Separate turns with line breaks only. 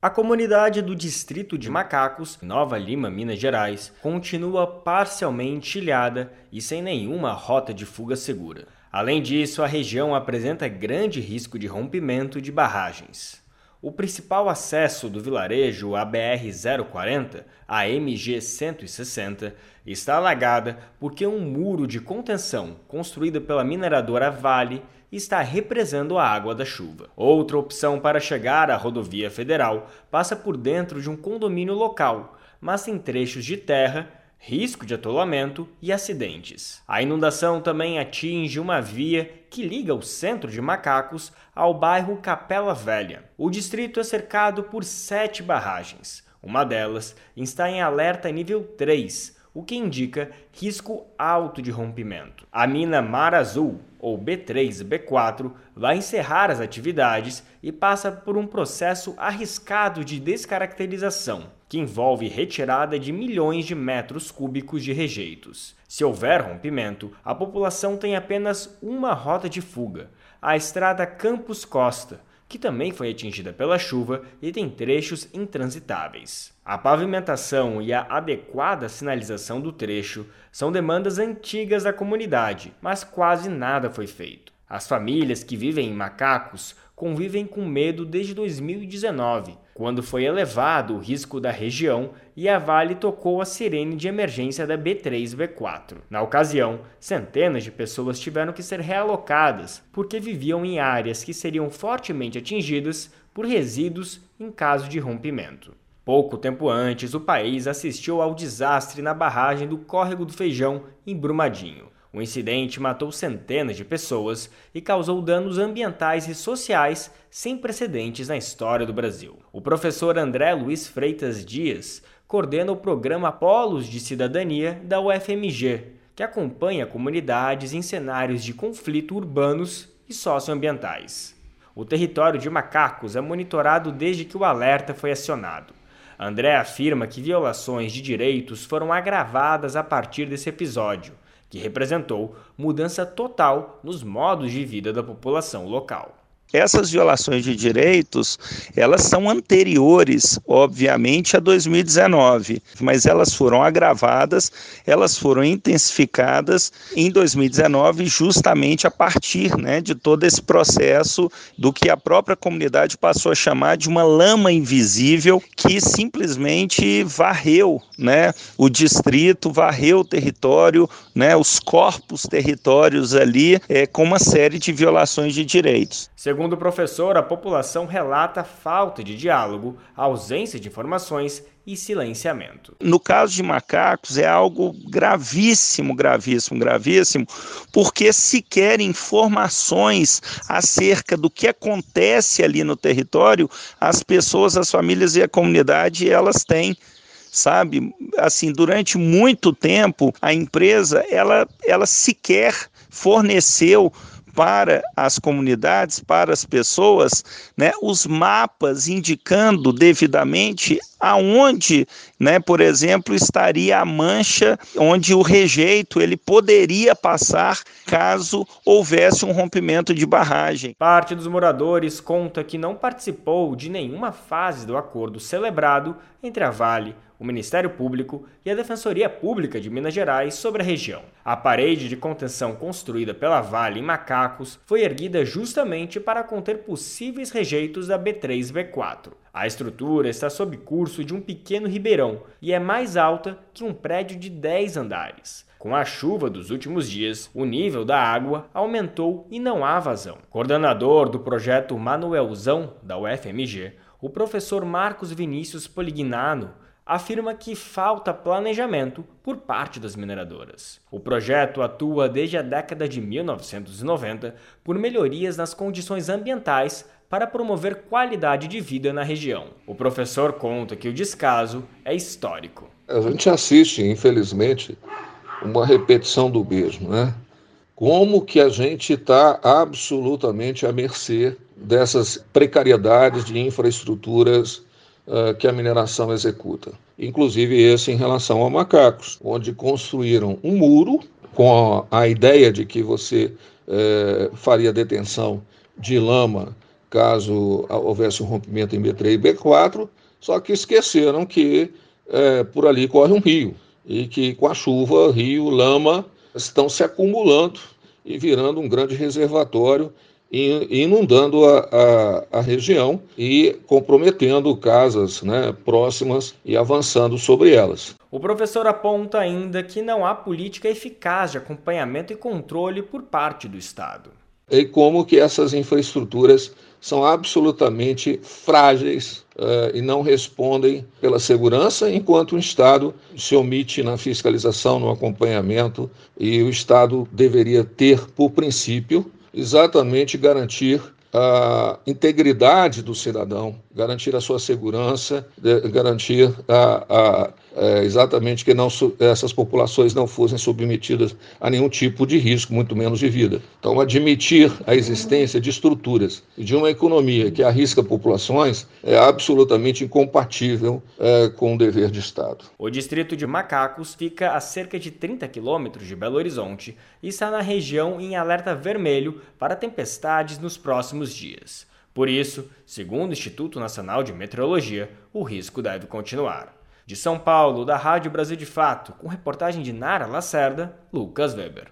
A comunidade do Distrito de Macacos, Nova Lima, Minas Gerais, continua parcialmente ilhada e sem nenhuma rota de fuga segura. Além disso, a região apresenta grande risco de rompimento de barragens. O principal acesso do vilarejo, a BR-040, a MG-160, está alagada porque um muro de contenção construído pela mineradora Vale está represando a água da chuva. Outra opção para chegar à rodovia federal passa por dentro de um condomínio local, mas em trechos de terra risco de atolamento e acidentes. A inundação também atinge uma via que liga o centro de Macacos ao bairro Capela Velha. O distrito é cercado por sete barragens. Uma delas está em alerta nível 3, o que indica risco alto de rompimento. A mina Mar Azul, ou B3-B4, vai encerrar as atividades e passa por um processo arriscado de descaracterização, que envolve retirada de milhões de metros cúbicos de rejeitos. Se houver rompimento, a população tem apenas uma rota de fuga, a estrada Campos Costa, que também foi atingida pela chuva e tem trechos intransitáveis. A pavimentação e a adequada sinalização do trecho são demandas antigas da comunidade, mas quase nada foi feito. As famílias que vivem em macacos convivem com medo desde 2019, quando foi elevado o risco da região e a Vale tocou a sirene de emergência da B3-B4. Na ocasião, centenas de pessoas tiveram que ser realocadas porque viviam em áreas que seriam fortemente atingidas por resíduos em caso de rompimento. Pouco tempo antes, o país assistiu ao desastre na barragem do Córrego do Feijão, em Brumadinho. O incidente matou centenas de pessoas e causou danos ambientais e sociais sem precedentes na história do Brasil. O professor André Luiz Freitas Dias coordena o programa Polos de Cidadania da UFMG, que acompanha comunidades em cenários de conflito urbanos e socioambientais. O território de macacos é monitorado desde que o alerta foi acionado. André afirma que violações de direitos foram agravadas a partir desse episódio que representou mudança total nos modos de vida da população local.
Essas violações de direitos, elas são anteriores, obviamente, a 2019, mas elas foram agravadas, elas foram intensificadas em 2019, justamente a partir né, de todo esse processo do que a própria comunidade passou a chamar de uma lama invisível que simplesmente varreu né, o distrito, varreu o território, né, os corpos territórios ali, é, com uma série de violações de direitos.
Segundo o professor, a população relata falta de diálogo, ausência de informações e silenciamento.
No caso de macacos, é algo gravíssimo, gravíssimo, gravíssimo, porque sequer informações acerca do que acontece ali no território, as pessoas, as famílias e a comunidade, elas têm sabe? Assim, durante muito tempo, a empresa, ela, ela sequer forneceu para as comunidades, para as pessoas, né, os mapas indicando devidamente aonde, né, por exemplo, estaria a mancha onde o rejeito ele poderia passar caso houvesse um rompimento de barragem.
Parte dos moradores conta que não participou de nenhuma fase do acordo celebrado entre a Vale, o Ministério Público e a Defensoria Pública de Minas Gerais sobre a região. A parede de contenção construída pela Vale em Macacos foi erguida justamente para conter possíveis rejeitos da B3-B4. A estrutura está sob curso de um pequeno ribeirão e é mais alta que um prédio de 10 andares. Com a chuva dos últimos dias, o nível da água aumentou e não há vazão. Coordenador do projeto Manuelzão da UFMG, o professor Marcos Vinícius Polignano afirma que falta planejamento por parte das mineradoras. O projeto atua desde a década de 1990 por melhorias nas condições ambientais para promover qualidade de vida na região. O professor conta que o descaso é histórico.
A gente assiste, infelizmente, uma repetição do mesmo, né? Como que a gente está absolutamente à mercê dessas precariedades de infraestruturas uh, que a mineração executa. Inclusive esse em relação a macacos, onde construíram um muro com a, a ideia de que você uh, faria detenção de lama caso houvesse um rompimento em B3 e B4, só que esqueceram que é, por ali corre um rio e que com a chuva, rio, lama estão se acumulando e virando um grande reservatório inundando a, a, a, região e comprometendo casas né, próximas e avançando sobre elas.
O professor aponta ainda que não há política eficaz de acompanhamento e controle por parte do Estado.
E como que essas infraestruturas são absolutamente frágeis uh, e não respondem pela segurança, enquanto o Estado se omite na fiscalização, no acompanhamento, e o Estado deveria ter, por princípio, exatamente garantir a integridade do cidadão, garantir a sua segurança, garantir a, a, é, exatamente que não, essas populações não fossem submetidas a nenhum tipo de risco, muito menos de vida. Então, admitir a existência de estruturas e de uma economia que arrisca populações é absolutamente incompatível é, com o dever de Estado.
O distrito de Macacos fica a cerca de 30 quilômetros de Belo Horizonte e está na região em alerta vermelho para tempestades nos próximos dias. Por isso, segundo o Instituto Nacional de Meteorologia, o risco deve continuar. De São Paulo, da Rádio Brasil de Fato, com reportagem de Nara Lacerda, Lucas Weber.